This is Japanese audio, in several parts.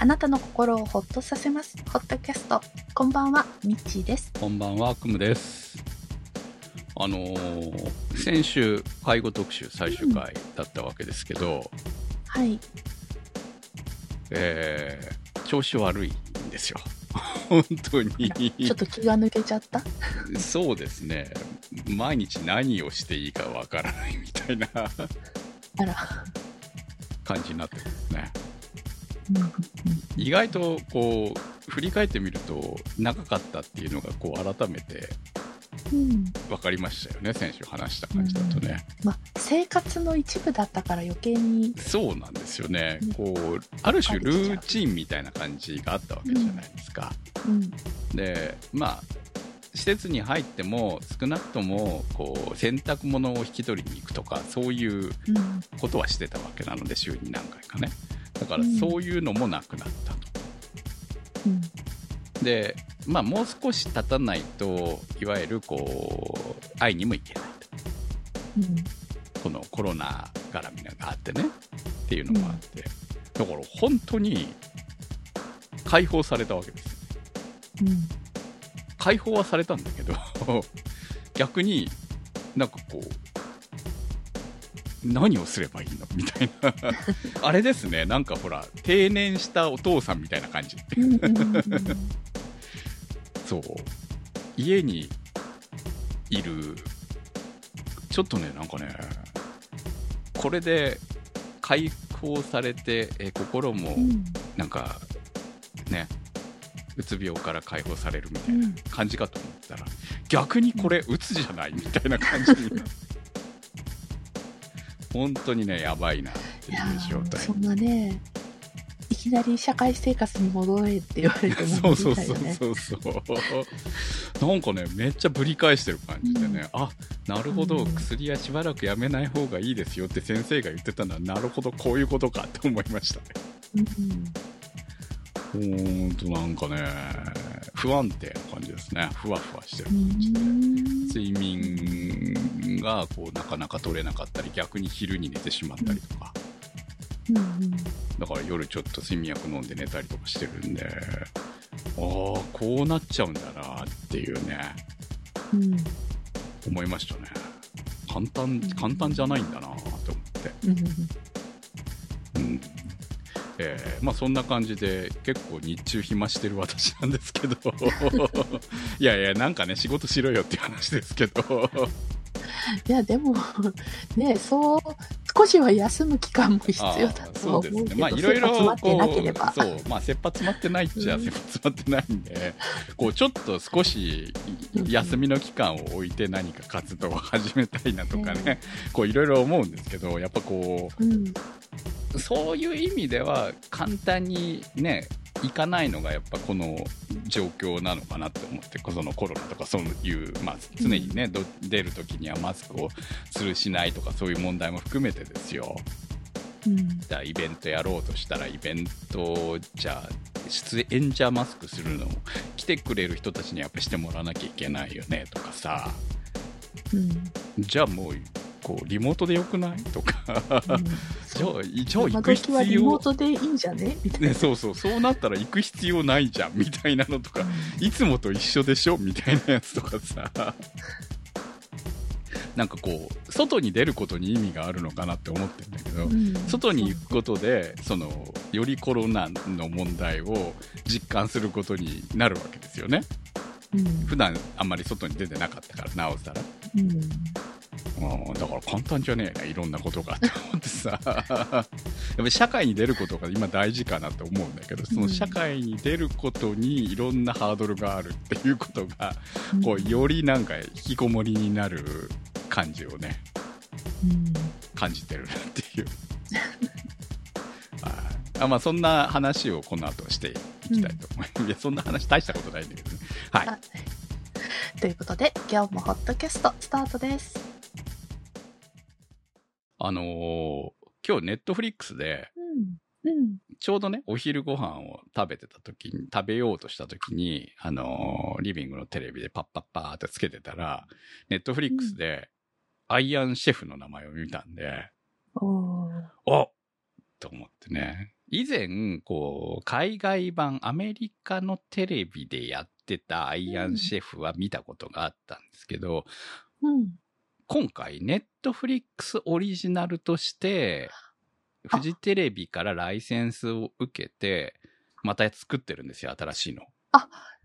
あなたの心をほっとさせます。ホットキャスト。こんばんは、みっちーです。こんばんは、くむです。あのー先週、介護特集最終回だったわけですけど、はい。えー調子悪いんですよ。本当に。ちょっと気が抜けちゃった？そうですね。毎日何をしていいかわからないみたいなあら。感じになってるんですね。うん意外と、こう、振り返ってみると、長かったっていうのが、こう、改めてうん。分かりましたよね。先週話した感じだとね。まあ、生活の一部だったから余計に、そうなんですよねうん。こう、ある種ルーチンみたいな感じがあったわけじゃないですか。うん。で、まあ、施設に入っても少なくともこう洗濯物を引き取りに行くとかそういううん。ことはしてたわけなので週に何回かねだからうんそういうのもなくなったと、うん。でまあもう少し経たないといわゆるこう会いにも行けないうん。とこのコロナ絡みがあってねっていうのもあって、だから本当に解放されたわけですようん。解放はされたんだけど 逆になんかこう何をすればいいのみたいな あれですねなんかほら定年したお父さんみたいな感じ。そう家にいるちょっとねなんかねこれで解放されてえ心もうん。なんかねうつ病から解放されるみたいなうん。感じかと思ったら、逆にこれうつじゃないみたいな感じに本当にねやばいなっていう状態ーそん。なね、いきなり社会生活に戻れって言われてもそうそうそうそうそうなん。かねめっちゃぶり返してる感じでね、あなるほど、うん薬はしばらくやめない方がいいですよって先生が言ってたのはなるほどこういうことかって思いましたねうん。ほんとなんかね不安定な感じですねふわふわしてるう感じで、ん。睡眠がこうなかなか取れなかったり逆に昼に寝てしまったりとか、うん。だから夜ちょっと睡眠薬飲んで寝たりとかしてるんでああこうなっちゃうんだなっていうねうん。思いましたね簡単簡単じゃないんだなと思って、うん。うんえーまあそんな感じで結構日中暇してる私なんですけど いやいやなんかね仕事しろよっていう話ですけどいや、でも、ね、そう、少しは休む期間も必要だあーとそうですね。まあいろいろ切羽詰まってなけれこばう、。そう、まあ切羽詰まってないっちゃうん切羽詰まってないんで、こうちょっと少し休みの期間を置いて何か活動を始めたいなとかね、こういろいろ思うんですけど、やっぱこうん。う、そういう意味では簡単にね、いかないのがやっぱこの状況なのかなって思って、そのコロナとかそういう、まあ常にね、ど出るときにはマスクをするしないとかそういう問題も含めてですよ。うん。じゃあイベントやろうとしたらイベントじゃあ出演者マスクするの来てくれる人たちにやっぱしてもらわなきゃいけないよねとかさうん。じゃあもうこうリモートでよくない？とか。うん。じゃあ行今く時はリモー必要トでいいんじゃね？みたいな。ね、そうそう。そうなったら行く必要ないじゃんみたいなのとか。いつもと一緒でしょ？みたいなやつとかさ。なんかこう外に出ることに意味があるのかなって思ってるんだけど、うん。外に行くことでそのよりコロナの問題を実感することになるわけですよね。うん。普段あんまり外に出てなかったからなおさら、うんうん、だから簡単じゃねえないろんなことがって思ってさ。やっぱり社会に出ることが今大事かなと思うんだけどその社会に出ることにいろんなハードルがあるっていうことがこうよりなんか引きこもりになる感じをねうん。感じてるなっていう。はい。あまあそんな話をこの後していきたいと思います、いやそんな話大したことないんだけどね。はい。あということで、今日もホットキャストスタートです。あのー今日ネットフリックスでうん。うん。ちょうどねお昼ご飯を食べてた時に食べようとした時にあのーリビングのテレビでパッパッパーってつけてたらネットフリックスで、アイアンシェフの名前を見たんでおーおと思ってね。以前、こう、海外版、アメリカのテレビでやってたアイアンシェフは見たことがあったんですけど、うん。今回、ネットフリックスオリジナルとして、あフジテレビからライセンスを受けて、また作ってるんですよ、新しいの。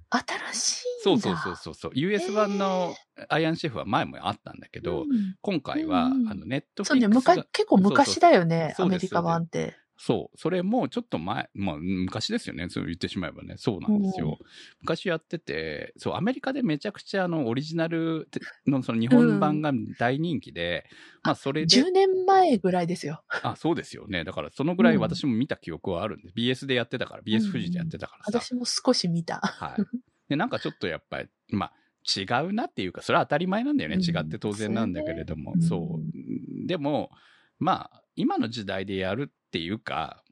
新しいそうんそうだ。そうそうそう。US 版のアイアンシェフは前もあったんだけど、うん今回は、うんうんあの、ネットそうね、フリックスが昔、結構昔だよね、そうそうそうアメリカ版って。そう。それもちょっと前、まあ、昔ですよね。そう言ってしまえばね。そうなんですよ。うん昔やってて、そう、アメリカでめちゃくちゃあの、オリジナルのその日本版が大人気で、まあ、それで、10年前ぐらいですよ。あ、そうですよね。だから、そのぐらいうん私も見た記憶はあるんです。BS でやってたから、BS 富士でやってたからさ。私も少し見た。はい。で、なんかちょっとやっぱり、まあ、違うなっていうか、それは当たり前なんだよね。うん違って当然なんだけれども。そう。でも、まあ、今の時代でやるっていうか、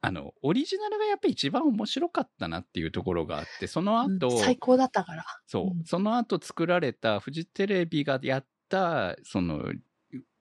あの、オリジナルがやっぱり一番面白かったなっていうところがあって、その後、うん最高だったから。そう、うん。その後作られたフジテレビがやった、その、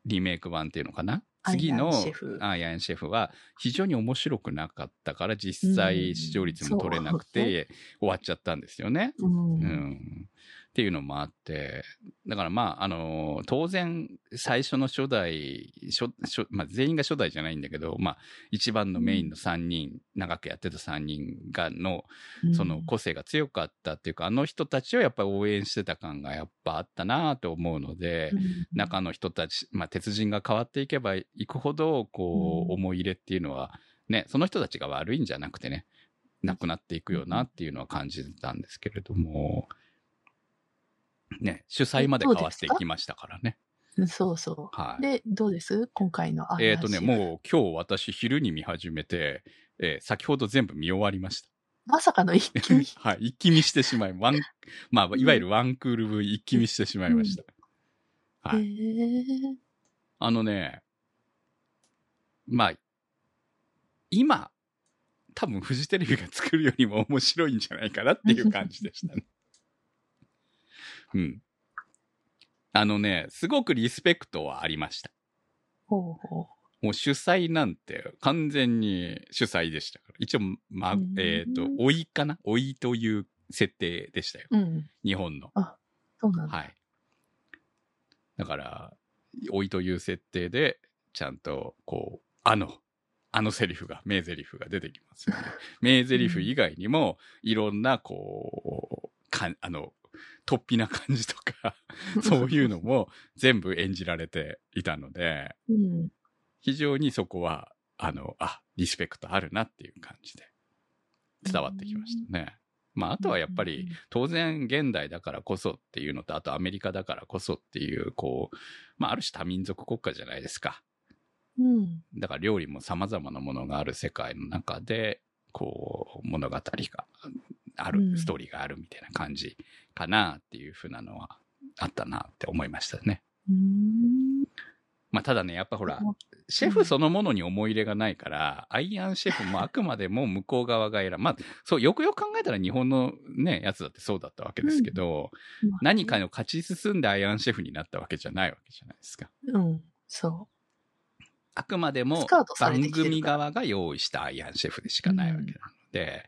リメイク版っていうのかな？次のアイアンシェフ。アイアンシェフは非常に面白くなかったから実際視聴率も取れなくて終わっちゃったんですよね。うん。うんっていうのもあって、だからまあ、あの、当然、最初の初代、初初まあ、全員が初代じゃないんだけど、まあ、一番のメインの3人、長くやってた3人がの、その個性が強かったっていうか、あの人たちをやっぱり応援してた感がやっぱあったなと思うので、うん。中の人たち、まあ、鉄人が変わっていけばいくほど、こう、うん。思い入れっていうのは、ね、その人たちが悪いんじゃなくてね、なくなっていくよなっていうのは感じてたんですけれども、ね、主催まで変わっていきましたからね。うんそうそはう。で、どうです？今回のアい。イアンシェフえっ、とね、もう今日私昼に見始めて、えー先ほど全部見終わりました。まさかの一気に。はい、一気見してしまい、ワン、まあ、いわゆるワンクール分一気見してしまいました。はへい。ーあのね、まあ、今、多分フジテレビが作るよりも面白いんじゃないかなっていう感じでしたね。うん。あのね、すごくリスペクトはありました。ほうほもう主催なんて完全に主催でしたから。一応、まうん、えっ、と、老いかな？老いという設定でしたよ。う。うん。日本の。そうなんだ。はい。だから、老いという設定で、ちゃんと、こう、あの、あのセリフが、名台詞が出てきますよね。名台詞以外にも、いろんな、こう、かん、あの、突飛な感じとか、そういうのも全部演じられていたので、うん。非常にそこは、あの、あ、リスペクトあるなっていう感じで伝わってきましたね。まあ、あとはやっぱり、当然現代だからこそっていうのと、あとアメリカだからこそっていう、こう、まあ、ある種多民族国家じゃないですか。うん。だから料理も様々なものがある世界の中で、こう、物語がある、うんストーリーがあるみたいな感じかなっていうふうなのはあったなって思いましたね。うん。まあ、ただね、やっぱほら、シェフそのものに思い入れがないから、アイアンシェフもあくまでも向こう側が選ぶ。まあ、そう、よくよく考えたら日本のね、やつだってそうだったわけですけど、まあ何かの勝ち進んでアイアンシェフになったわけじゃないわけじゃないですか。うん。そあくまでも番組側が用意したアイアンシェフでしかないわけなので、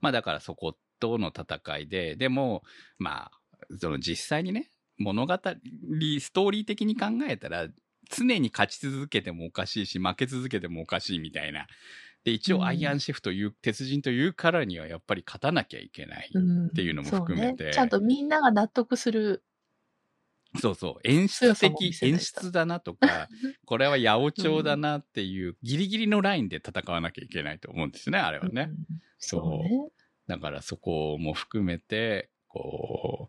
まあだからそことの戦いで、でも、まあ、その実際にね、物語、ストーリー的に考えたら、常に勝ち続けてもおかしいし、負け続けてもおかしいみたいな。で、一うん応アイアンシェフという、鉄人というからにはやっぱり勝たなきゃいけない。う。うん。っていうのも含めてそうね。ちゃんとみんなが納得する。そうそう。演出的演と出だなとか、これは八百長だなっていう、ギリギリのラインで戦わなきゃいけないと思うんですよね、あれはね。うんそうね。だからそこも含めて、こ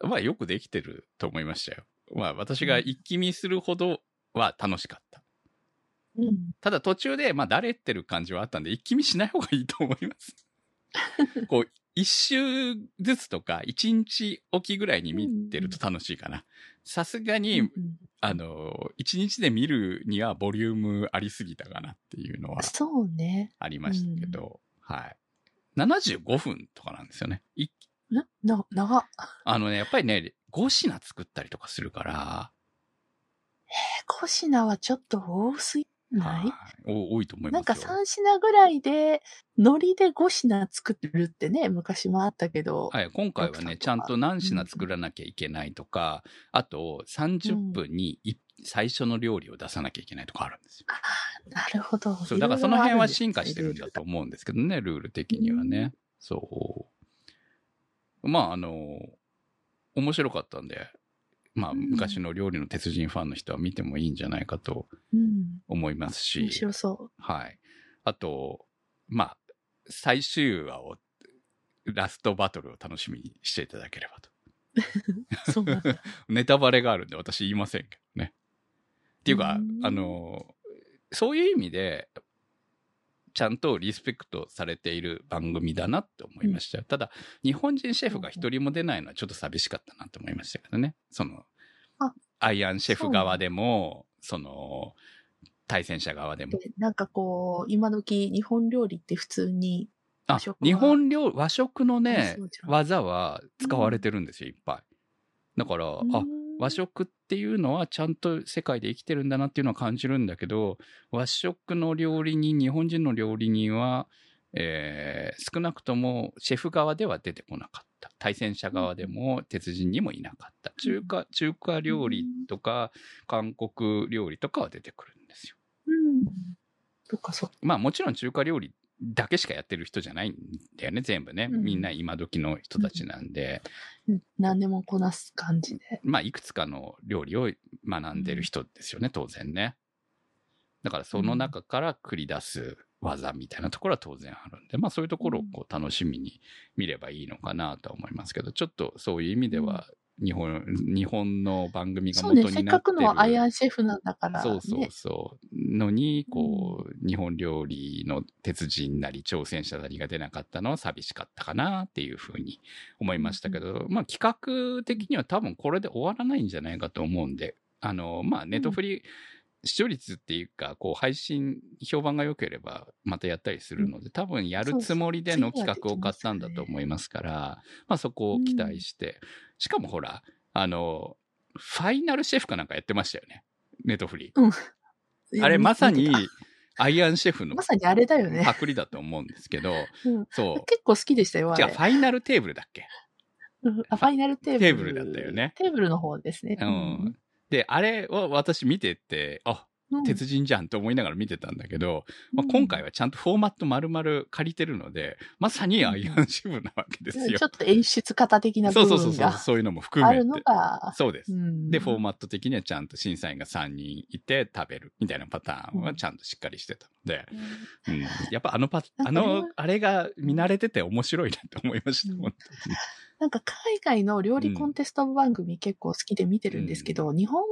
う、まあよくできてると思いましたよ。まあ私が一気見するほどは楽しかった。うん。ただ途中で、まあだれってる感じはあったんで、一気見しない方がいいと思います。こう、一周ずつとか、一日おきぐらいに見てると楽しいかな。さすがに、うんあの、一日で見るにはボリュームありすぎたかなっていうのはそうね。ありましたけど、はい。75分とかなんですよね。いんな、長っ。あのね、やっぱりね、5品作ったりとかするから、え、コシナはちょっと多すぎない？はいお多いと思いなんかますよ。3品ぐらいで、海苔で5品作るってね、昔もあったけど。はい、今回はね、ちゃんと何品作らなきゃいけないとか、あと30分にい最初の料理を出さなきゃいけないとかあるんですよ。なるほど。そう、だからその辺は進化してるんだと思うんですけどね、ルール的にはね。そう。まあ、あの、面白かったんで、まあ、うん昔の料理の鉄人ファンの人は見てもいいんじゃないかとうん。思いますし面、白そはい。あと、まあ、最終話を、ラストバトルを楽しみにしていただければと。う。そうなんだ。ネタバレがあるんで私言いませんけどね。っていうかう、んあの、そういう意味で、ちゃんとリスペクトされている番組だなって思いましたよ。ただ、日本人シェフが一人も出ないのはちょっと寂しかったなって思いましたけどね。そのあ、アイアンシェフ側でも、その、対戦者側でも。でなんかこう、今時日本料理って普通に、あ日本料和食のね技は使われてるんですよ、いっぱい。だから、あ、和食っていうのはちゃんと世界で生きてるんだなっていうのは感じるんだけど、和食の料理人、日本人の料理人は、えー少なくともシェフ側では出てこなかった。対戦者側でも鉄人にもいなかった。中華、中華料理とか韓国料理とかは出てくるんですよ。うん。そっかそっか。まあもちろん中華料理だけしかやってる人じゃないんだよね、全部ね。うんみんな今時の人たちなんで。うん何でもこなす感じで。まあ、いくつかの料理を学んでる人ですよね、当然ね。だから、その中から繰り出す技みたいなところは当然あるんで、まあ、そういうところをこう楽しみに見ればいいのかなとは思いますけど、ちょっとそういう意味では、日本、日本の番組がそうね、元になってる。せっかくのアイアンシェフなんだから、ね。そうそうそう。のに、こう、日本料理の鉄人なり挑戦者なりが出なかったのは寂しかったかなっていうふうに思いましたけど、まあ企画的には多分これで終わらないんじゃないかと思うんで、あの、まあネットフリ、視聴率っていうか、こう配信、評判が良ければまたやったりするので、多分やるつもりでの企画を買ったんだと思いますから、まあそこを期待して、しかもほら、あの、ファイナルシェフかなんかやってましたよね。ネットフリ。あれまさにアイアンシェフのたまさにあれだよね。パクリだと思うんですけど、う んそう。結構好きでしたよ、あ違う、れフ。ァイナルテーブルだっけ？うんあファイナルテーブル。テーブルだったよねテーブルの方ですね。うん。で、あれを私見てて、あ、うん鉄人じゃんと思いながら見てたんだけど、まあ、今回はちゃんとフォーマット丸々借りてるので、まさにアイアンシェフなわけですよ。ちょ。っと演出家的な部そうそうそうそう、分がそういうのも含めて。あるの。が、そうです。うん。で、フォーマット的にはちゃんと審査員が3人いて食べるみたいなパターンはちゃんとしっかりしてたので、うん、やっぱあのパ、あの、あれが見慣れてて面白いなって思いました、うん。本なんか海外の料理コンテスト番組結構好きで見てるんですけど、日本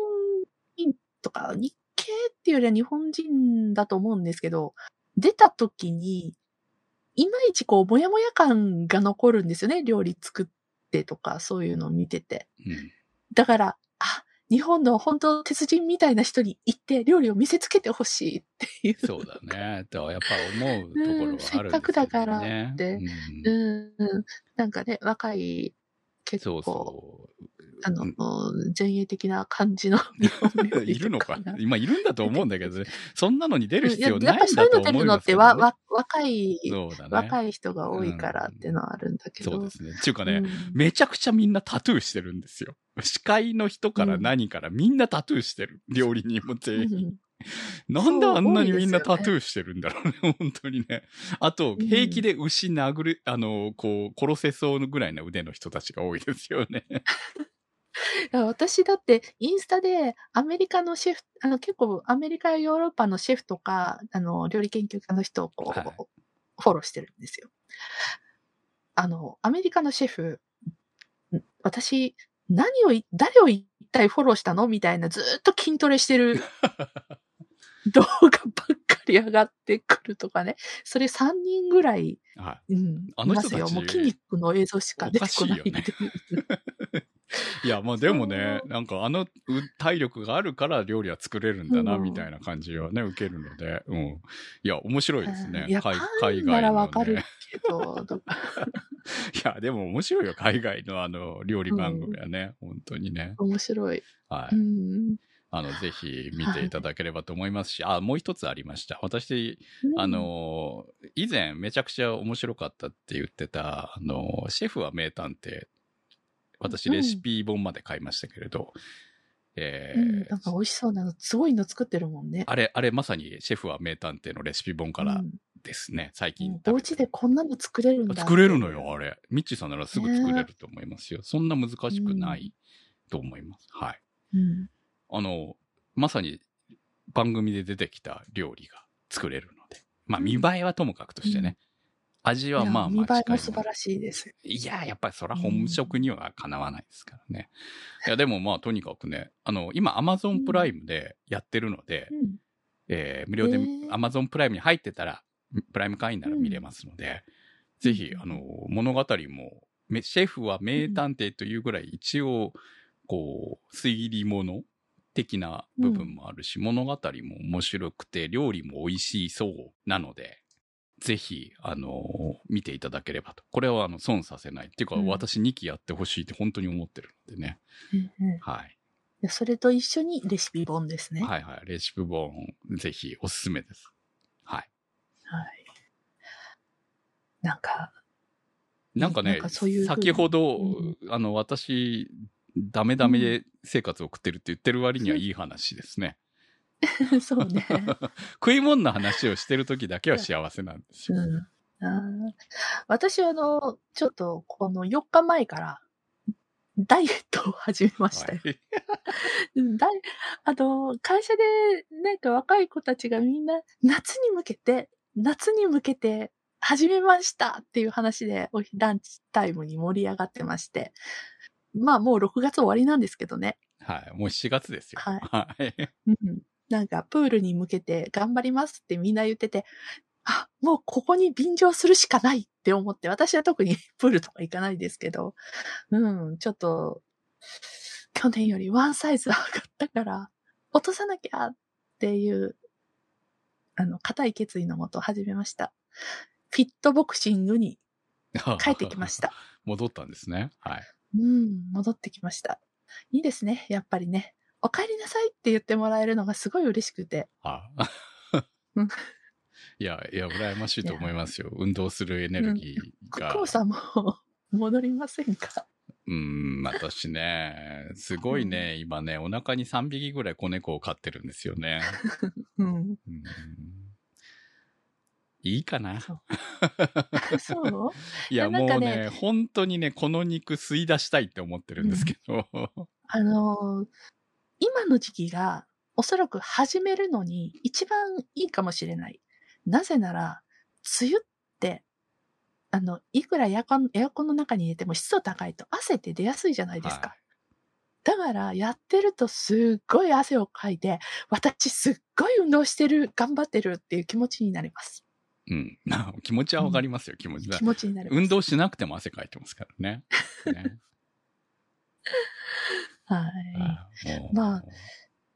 人とか日系っていうよりは日本人だと思うんですけど、出た時に、いまいちこう、もやもや感が残るんですよね。料理作ってとか、そういうのを見てて。うんだから、あ、日本の本当鉄人みたいな人に行って料理を見せつけてほしいっていう。そうだね。とやっぱ思うところはあるせっかくだからってうんうん、うん。なんかね、若い、結そう構、そう。あの、うん前衛的な感じの 日本料理いるのかとな今いるんだと思うんだけどね、そんなのに出る必要うんいやないんだとやっぱそういうの出るのってわ、ね。わ、若い、ね。若い人が多いからっていうのはあるんだけど。そうですね。っていうかね、うんめちゃくちゃみんなタトゥーしてるんですよ。司会の人から何からみんなタトゥーしてる。料理人も全員。う んなんであんなにみんなタトゥーしてるんだろうね、本当にね。あと、うん平気で牛殴る、あの、こう、殺せそうぐらいの腕の人たちが多いですよね。私だってインスタでアメリカのシェフ、あの結構アメリカやヨーロッパのシェフとか、あの料理研究家の人をこう、はいフォローしてるんですよ。あの、アメリカのシェフ、ん私、何をい、誰を一体フォローしたの？みたいなずーっと筋トレしてる動画ばっかり上がってくるとかね。それ3人ぐらい、はい。うん、あの人たち。もう筋肉の映像しか出てこないおかしい や、まあでもね、なんかあのう体力があるから料理は作れるんだな、うんみたいな感じはね、受けるので、うん。いや、面白いですね。いや、海パ海ンならわかるね。けど、いや、でも面白いよ、海外のあの、料理番組はね、本当にね。面白い。はい。うん。あの、ぜひ見ていただければと思いますし、あ、もう一つありました。私、あ、の、以前めちゃくちゃ面白かったって言ってた、あの、シェフは名探偵。私、レシピ本まで買いましたけれど、えうん、ーなんか美味しそうなの、すごいの作ってるもんね。あれ、あれまさにシェフは名探偵のレシピ本からうんですね、最近うん食べてお家でこんなの作れるんだ。作れるのよ、あれ。ミッチーさんならすぐ作れると思いますよ。そんな難しくないと思います。はい。うん。あの、まさに番組で出てきた料理が作れるので。まあ見栄えはともかくとしてね。味はまあまあ見栄えものも素晴らしいです。いや、やっぱりそら本職にはかなわないですからね。いや、でもまあとにかくね、あの、今 Amazon プライムでやってるので、うん。えー無料でへー Amazon プライムに入ってたら、プライム会員なら見れますので、ぜひ、あの、物語も、めシェフは名探偵というぐらい一応、こう、推理物的な部分もあるし、物語も面白くて、料理も美味しそうなので、ぜひ、あの、見ていただければと。これは、あの、損させない。っていうか、うん私2期やってほしいって本当に思ってるのでね。うんうんはい。でそれと一緒にレシピ本ですね。はいはい。レシピ本、ぜひおすすめです。はい。はい。なんか、なんかね、ういう先ほど、うんあの、私、ダメダメで生活を送ってるって言ってる割にはいい話ですね。そうね。食い物の話をしてる時だけは幸せなんですよ。うんあー私はあの、ちょっとこの4日前から、ダイエットを始めましたよ。はい うんだいあの、会社でなんか若い子たちがみんな夏に向けて、夏に向けて始めましたっていう話でおひランチタイムに盛り上がってまして。まあもう6月終わりなんですけどね。はい。もう7月ですよ。はいはい。うん。なんかプールに向けて頑張りますってみんな言ってて、あ、もうここに便乗するしかないって思って、私は特に プールとか行かないですけど、うん、ちょっと、去年よりワンサイズ上がったから、落とさなきゃっていう、あの、固い決意のもと始めました。フィットボクシングに帰ってきました。戻ったんですね。はい。うん、戻ってきました。いいですね、やっぱりね。お帰りなさいって言ってもらえるのがすごい嬉しくて。あうんいや、いや、羨ましいと思いますよ。運動するエネルギーが。クコさんも戻りませんか？うん、私ね、すごいね、今ね、お腹に3匹ぐらい子猫を飼ってるんですよね。うん。うんいいかな？そう いや、もうね、本当にね、この肉吸い出したいって思ってるんですけど。あのー今の時期がおそらく始めるのに一番いいかもしれない。なぜなら、梅雨って、あの、いくらエアコン、エアコンの中に入れても湿度高いと汗って出やすいじゃないですか。はいだから、やってるとすっごい汗をかいて、私すっごい運動してる、頑張ってるっていう気持ちになります。うん。気持ちはわかりますよ、気持ちだ気。持ちになります。運動しなくても汗かいてますからね。ねはい。まあ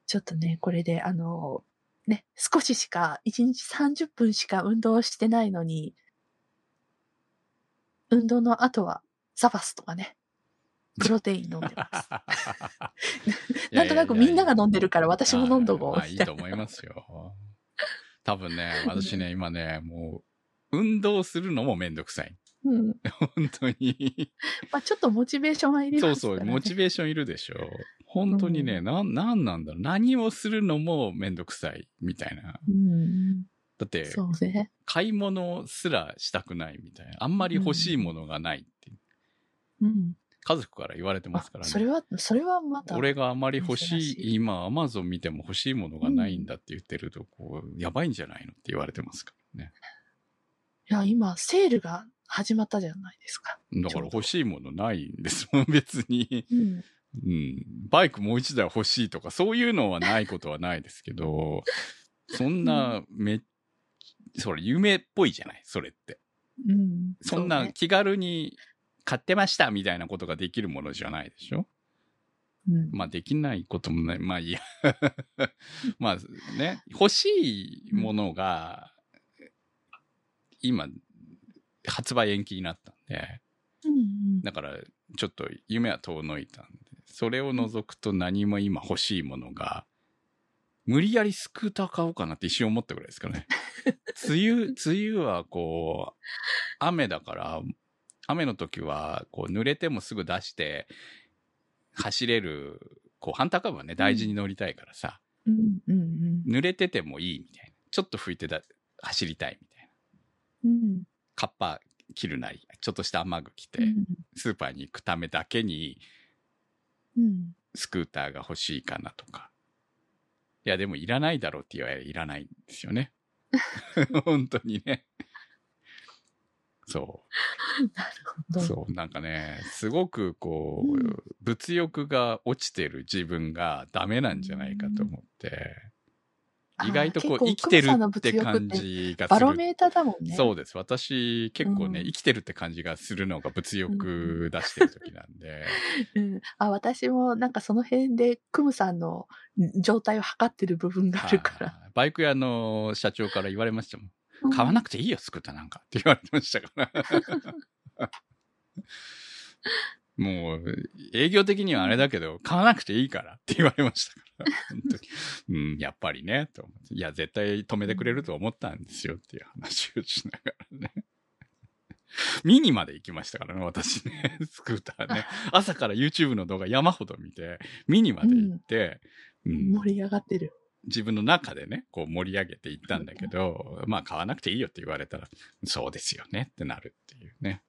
ちょっとね、これで、あの、ね、少ししか、1日30分しか運動してないのに、運動の後は、ザバスとかね、プロテイン飲んでます。なんとなくみんなが飲んでるから私も飲んどこういいと思いますよ。多分ね、私ね、今ね、もう、運動するのもめんどくさい。うん。本当に。まあちょっとモチベーションはいりますから、ね。そうそう、モチベーションいるでしょ。本当にね、なん、なんなんだろう。何をするのもめんどくさい、みたいな。うん。だって、そうね。買い物すらしたくないみたいな。あんまり欲しいものがないって、うん。家族から言われてますからね。あそれは、それはまた。俺があまり欲しい、い今、アマゾン見ても欲しいものがないんだって言ってると、こう、やばいんじゃないのって言われてますからね。いや、今、セールが始まったじゃないですか。だから欲しいものないんですもん、別に。うん。うん。バイクもう一台欲しいとか、そういうのはないことはないですけど、そんな、め、それ夢っぽいじゃないそれって。うん。そんな気軽に買ってましたみたいなことができるものじゃないでしょ？うん。まあできないこともない。まあいいや。まあね、欲しいものが、今、発売延期になったんで、うんだからちょっと夢は遠のいたんで、それを除くと何も今欲しいものが無理やりスクーター買おうかなって一瞬思ったぐらいですかね。梅雨、梅雨はこう、雨だから、雨の時は、こう、濡れてもすぐ出して、走れる、こう、ハンターカブはね、大事に乗りたいからさ、うんうん濡れててもいいみたいな。ちょっと拭いてだ、走りたいみたいな。うん。うん。カッパ着るなり、ちょっとした雨具着て、うんスーパーに行くためだけに、うん。スクーターが欲しいかなとか。いや、でもいらないだろうって言われいらないんですよね。本当にね。そなるほう。ど。そう。なんかね、すごくこう、うん物欲が落ちてる自分がダメなんじゃないかと思って、意外とこう生きてるって感じがする。バロメーターだもんね。そうです。私、結構ね、うん生きてるって感じがするのが物欲出してる時なんで。うん。あ、私もなんかその辺でクムさんのん状態を測ってる部分があるから。はいバイク屋の社長から言われましたもん。うん買わなくていいよ、スクーターなんかって言われてましたから。もう、営業的にはあれだけど、買わなくていいからって言われましたから。本当に。うん、やっぱりね、と思って。いや、絶対止めてくれると思ったんですよっていう話をしながらね。ミニまで行きましたからね、私ね。スクーターね。朝から YouTube の動画山ほど見て、ミニまで行って、うん盛り上がってる。自分の中でね、こう盛り上げていったんだけど、まあ買わなくていいよって言われたら、そうですよねってなるっていうね。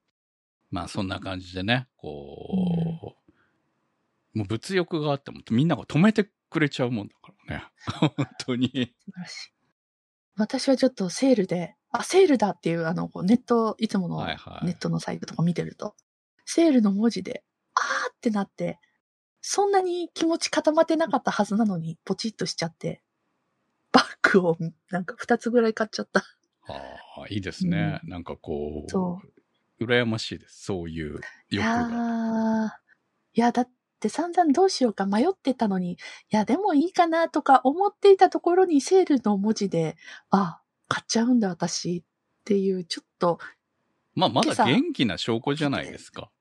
まあそんな感じでね、こう、もう物欲があってもみんなが止めてくれちゃうもんだからね。本当に。素晴らしい。私はちょっとセールで、あ、セールだっていう、あの、こうネット、いつものはいはいネットのサイトとか見てると、セールの文字で、あーってなって、そんなに気持ち固まってなかったはずなのに、ポチッとしちゃって、バッグをなんか2つぐらい買っちゃった。ああ、いいですね。なんかこう、そ羨ましいです。そういうい欲が。いや、だって散々どうしようか迷ってたのに、いや、でもいいかなとか思っていたところにセールの文字で、あ、買っちゃうんだ私っていう、ちょっと、まあまだ元気な証拠じゃないですか。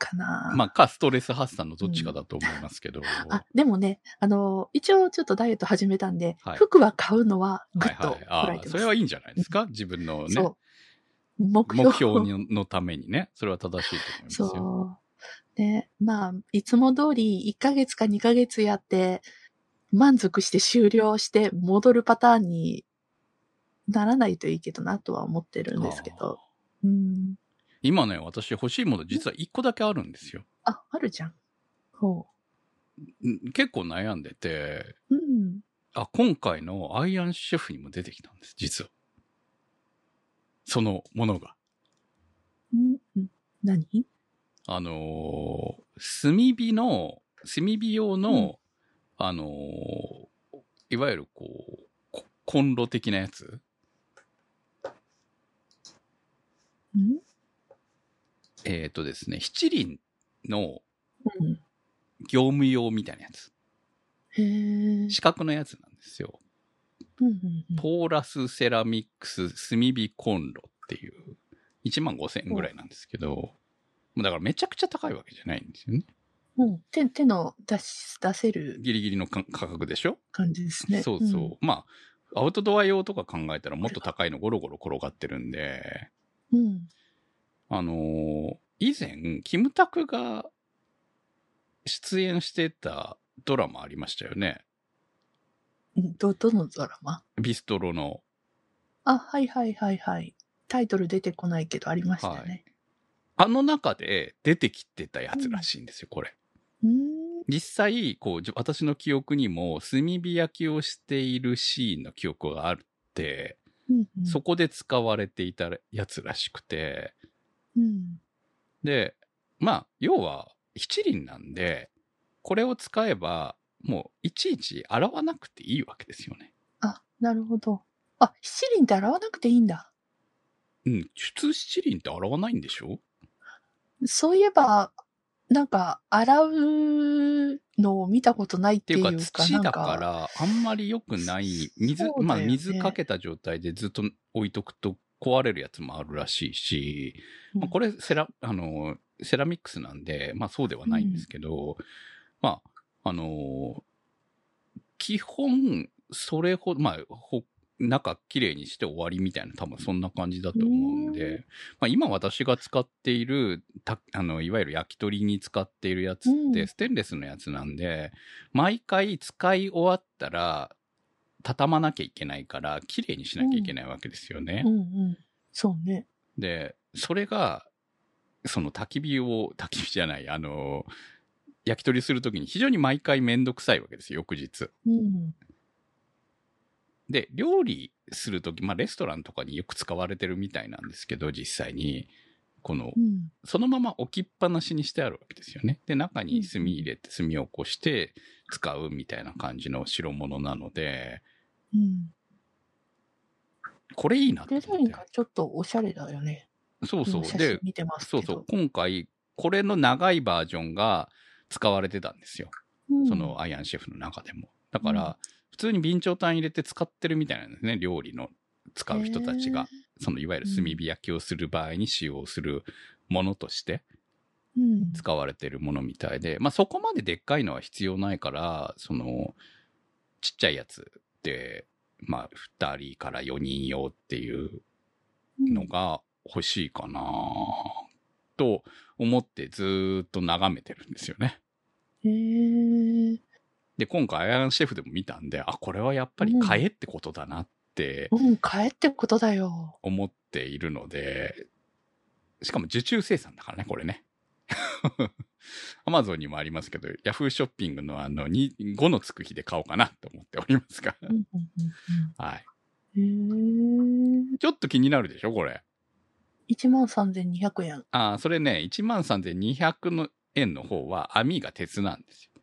かな。まあかストレス発散のどっちかだと思いますけど。あ、でもね、あの、一応ちょっとダイエット始めたんで、はい服は買うのはぐっとはいはい。ああこらえてます。それはいいんじゃないですか？自分のね。そう。目標目標にのためにね。それは正しいと思いますよ。そう。ね、まあ、いつも通り1ヶ月か2ヶ月やって、満足して終了して戻るパターンにならないといいけどなとは思ってるんですけど。うん。今ね、私欲しいもの実は1個だけあるんですよ。あ、あるじゃん。ほん結構悩んでて、う。うん。あ、今回のアイアンシェフにも出てきたんです、実は。そのものが。うんうん何？あのー炭火の、炭火用の、あのーいわゆるこう、こコンロ的なやつうん？えっ、とですね、七輪のうん。業務用みたいなやつ。へえ。四角のやつなんですよ。うんうんうんポーラスセラミックス炭火コンロっていう、1万5千円ぐらいなんですけど、もうだからめちゃくちゃ高いわけじゃないんですよね。うん。手、手の出し、出せるギリギリのか価格でしょ、感じですね。そうそう。まあ、アウトドア用とか考えたらもっと高いのゴロゴロ転がってるんで、うん。うん。あのー以前、キムタクが出演してたドラマありましたよね。ど、どのドラマ？ビストロの。あ、はいはいはいはい。タイトル出てこないけどありましたはねい。あの中で出てきてたやつらしいんですよ、これ。うーん。実際、こう、じ私の記憶にも、炭火焼きをしているシーンの記憶があって、うんうんそこで使われていたやつらしくて、うん。で、まあ、要は、七輪なんで、これを使えば、もう、いちいち洗わなくていいわけですよね。あ、なるほど。あ、七輪って洗わなくていいんだ。うん、普通七輪って洗わないんでしょ？そういえば、なんか、洗うのを見たことないっってていういうか、か、土だか、から、あんまり良くない、水、ねまあ、水かけた状態でずっと置いとくと壊れるやつもあるらしいし、まあ、これセラ、あの、セラミックスなんで、まあそうではないんですけど、まあ、あの、基本、それほど、まあ、ほ中綺麗にして終わりみたいな、多分そんな感じだと思うんうで、まあ、今私が使っている、たあの、いわゆる焼き鳥に使っているやつっうん。て、ステンレスのやつなんで、毎回使い終わったら、畳まなきゃいけないから、綺麗にしなきゃいけないわけですよね。うんうん。そうね。で、それが、その焚き火を、焚き火じゃない、あの、焼き鳥するときに非常に毎回めんどくさいわけですよ、翌日。うん。で、料理するとき、まあレストランとかによく使われてるみたいなんですけど、実際に、このう、ん。そのまま置きっぱなしにしてあるわけですよね。で、中に炭入れて炭を起こして使うみたいな感じの代物なので、うん。これいいなとデザイ。ンがちょっとおしゃれだよね。そうそう。で真、見てます。そうそう。今回、これの長いバージョンが使われてたんですよ。うんそのアイアンシェフの中でも。だから、普通に備長炭入れて使ってるみたいなんですね。料理の使う人たちが。そのいわゆる炭火焼きをする場合に使用するものとしてうん。使われてるものみたいで、まあそこまででっかいのは必要ないから、その、ちっちゃいやつで、まあ2人から4人用っていうのが欲しいかなと思ってずーっと眺めてるんですよね。へえ。で、今回アイアンシェフでも見たんで、あ、これはやっぱり買えってことだなってうん、買えってことだよ。思っているので、しかも受注生産だからね、これね。アマゾンにもありますけど、ヤフーショッピングのあの、2 5のつく日で買おうかなと思っておりますが。はい。ちょっと気になるでしょ、これ。13,200円。あーそれね、13,200の円の方は網が鉄なんですよ。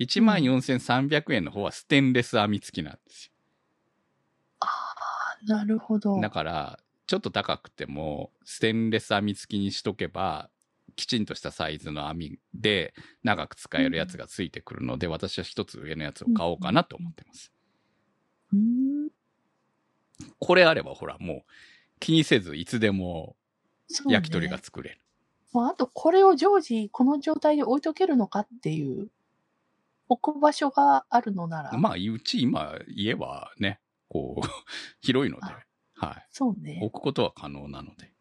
14,300円の方はステンレス網付きなんですよ。ああ、なるほど。だから、ちょっと高くても、ステンレス網付きにしとけば、きちんとしたサイズの網で長く使えるやつがついてくるので、私は一つ上のやつを買おうかなと思ってます。うん。これあればほら、もう気にせずいつでも焼き鳥が作れる。まあ、あと、これを常時、この状態で置いとけるのかっていう、置く場所があるのなら。まあ、うち今、家はね、こう、広いので、はい。そうね。置くことは可能なので。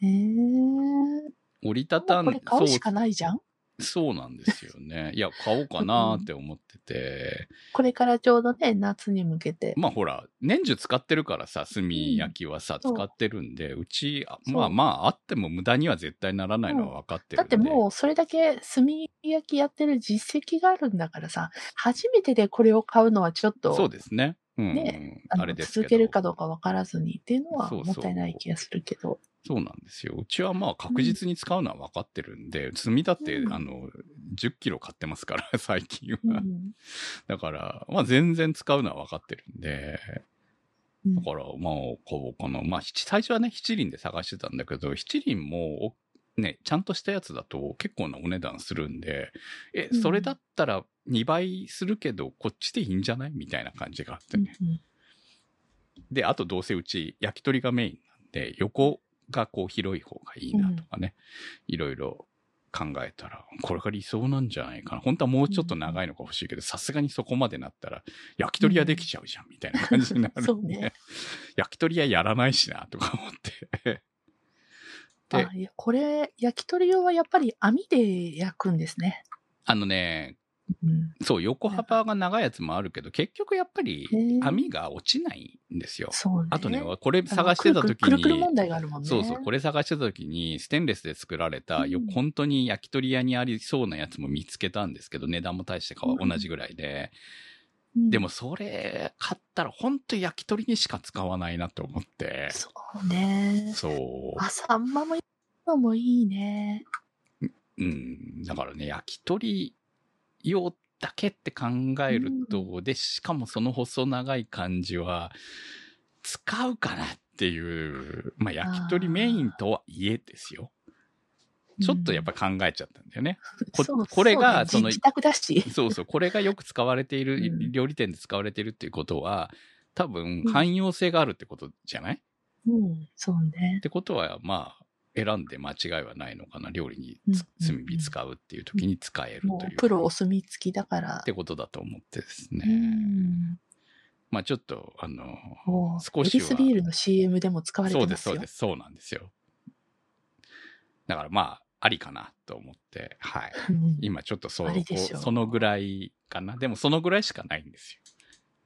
へえ。折りたたんこれ買うしかないじゃん？そうなんですよね。いや、買おうかなって思ってて。これからちょうどね、夏に向けて。まあほら、年中使ってるからさ、炭焼きはさ、そう使ってるんで、うち、まあまあ、あっても無駄には絶対ならないのは分かってるんで。だってもうそれだけ炭焼きやってる実績があるんだからさ、初めてでこれを買うのはちょっと、そうですね。うん、ねあれです。続けるかどうかわからずにっていうのはそうそうもったいない気がするけど。そうなんですよ。うちはまあ確実に使うのは分かってるんで、炭だって、うんあの、10キロ買ってますから、最近は。うんだから、まあ全然使うのは分かってるんで、うんだから、まあ、買おうかな。まあ、七最初はね、七輪で探してたんだけど、七輪も、おね、ちゃんとしたやつだと結構なお値段するんで、え、うんそれだったら2倍するけど、こっちでいいんじゃないみたいな感じがあってね。うんで、あとどうせうち焼き鳥がメインなんで、横がこう広い方がいいなとかね、いろいろ考えたら、これが理想なんじゃないかな。本当はもうちょっと長いのが欲しいけど、さすがにそこまでなったら、焼き鳥屋できちゃうじゃん、みたいな感じになるんで、そうね 焼き鳥屋やらないしな、とか思って。で あ、これ、焼き鳥用はやっぱり網で焼くんですね。あのね、うん。そう、横幅が長いやつもあるけど、結局やっぱり網が落ちないんですよ。そうね。あとね、これ探してた時あのくるくる問、題があるもんね。そうそう、これ探してた時に、ステンレスで作られた、ようん本当に焼き鳥屋にありそうなやつも見つけたんですけど、値段も大して同じぐらいで。うんでもそれ買ったら本当焼き鳥にしか使わないなと思って。そうね。そう。あ、サンマもいいのもいいね。うん。だからね、焼き鳥用だけって考えると、で、しかもその細長い感じは、使うかなっていう、まあ焼き鳥メインとはいえですよ。ちょっとやっぱ考えちゃったんだよね。うこれがそのそうね自宅だし。そうそう、これがよく使われている、うん料理店で使われているっていうことは、多分うん汎用性があるってことじゃない、っうん、そうね。てことは、まあ、選んで間違いはないのかな。料理に炭火使うっていう時に使えるという。プロお墨付きだからっ。てことだと思ってですうね。ん。まあちょっと、あの、少しはスビールの CM でも使われてそうです、ますよ。そうです、そうなんですよ。だからまあ、ありかなと思って、はい。うん今ちょっとそうそのぐらいかな。でもそのぐらいしかないんですよ。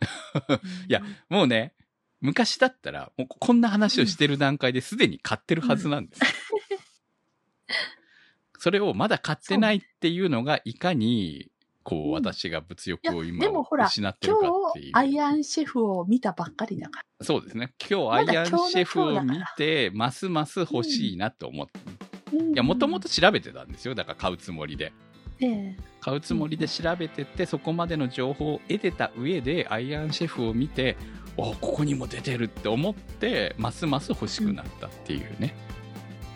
いや、もうね、昔だったら、もうこんな話をしてる段階ですでに買ってるはずなんですよ。それをまだ買ってないっていうのが、いかに、こう、うん私が物欲を今失ってるかっていう。今日、アイアンシェフを見たばっかりだから。そうですね。今日アイアンシェフを見て、ますます欲しいなと思って。うんいや、もともと調べてたんですよ。だから買うつもりで。ええ買うつもりで調べてて、そこまでの情報を得てた上で、アイアンシェフを見て、おここにも出てるって思って、ますます欲しくなったっていうね。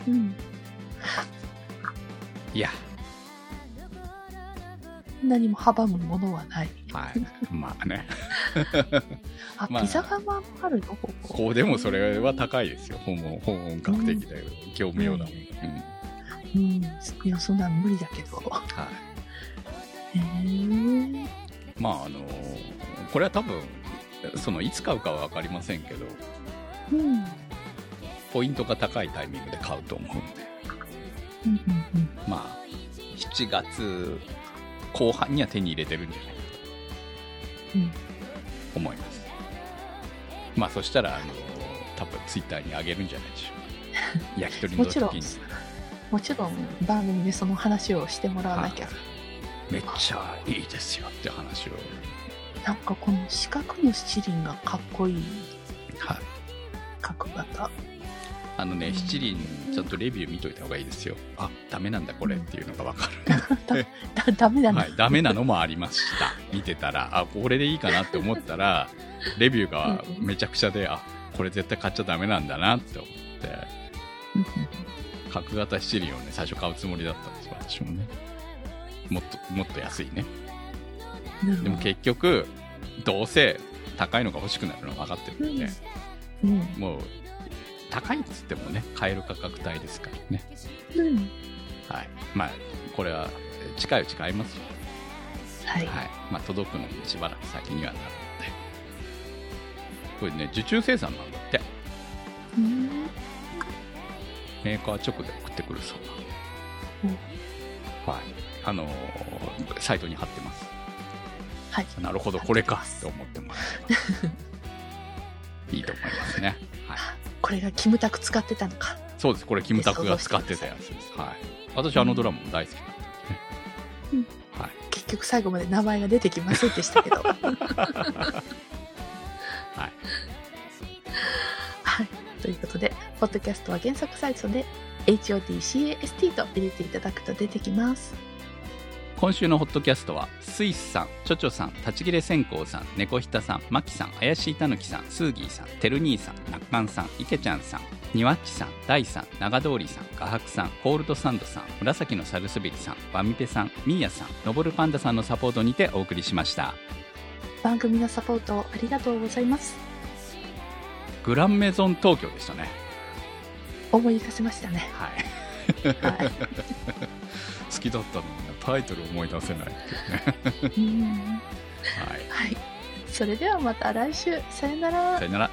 うん。いや、何も阻むものはない。はい。まあね。あ、まあピザ窯もあるの？ここ。こうでもそれは高いですよ。本本本格的だよ。業務用だもん。うん。うん。いや、そんなん無理だけど。はい。へえ。まああのこれは多分、そのいつ買うかは分かりませんけど、うん。うんポイントが高いタイミングで買うと思うんで、うんうん。まあ、7月後半には手に入れてるんじゃないかうん。と思います。まあそしたら、あの多分ツイッターに上げるんじゃないでしょうか。焼き鳥のもちろん時に。もちろん番組でその話をしてもらわなきゃ。めっちゃいいですよって話を。なんかこの四角の七輪がかっこいいはい。角型。あのね、うん七輪、ちゃんとレビュー見といた方がいいですよ。あ、ダメなんだこれっていうのがわかる。だ、ダメだな。はい、ダメなのもありました。見てたら、あ、これでいいかなって思ったら、レビューがめちゃくちゃで、あ、これ絶対買っちゃダメなんだなって思って、うん角型七輪をね、最初買うつもりだったんですよ、私もね。もっと、もっと安いね。でも結局、どうせ高いのが欲しくなるのは分かってるんで、うん。もう、高いっつってもね、買える価格帯ですからね。うん。はい。まあ、これは、近いうち買いますよ。はい。はい。まあ、届くのもしばらく先にはなるので。これね、受注生産なんだって。うんメーカー直で送ってくるそううんな。はい。あのーサイトに貼ってます。はい。なるほど、これかって思ってます。いいと思いますね。はい。これがキムタク使ってたのか。そうです。これ、キムタクが使ってたやつです。はい。私、あのドラマも大好きだったんでね。うんはい。結局最後まで名前が出てきませんでしたけど。はい。はい。ということで、ポッドキャストは原作サイトで HOTCAST と入れていただくと出てきます。今週のホットキャストはスイスさん、チョチョさん、立ち切れ線香さん、猫ひたさん、マキさん、怪しいたぬきさん、スーギーさん、てる兄さん、なっかんさん、いけちゃんさん、にわっちさん、ダイさん、長通りさん、画伯さん、コールドサンドさん、紫のサルスベリさん、バミペさん、ミーヤさん、のぼるパンダさんのサポートにてお送りしました。番組のサポートありがとうございます。グランメゾン東京でしたね。思い出せましたね。はい。はい。好きだったのにタイトル思い出せないっていうね。うん はい。はい。それではまた来週。さよならさ。よなら。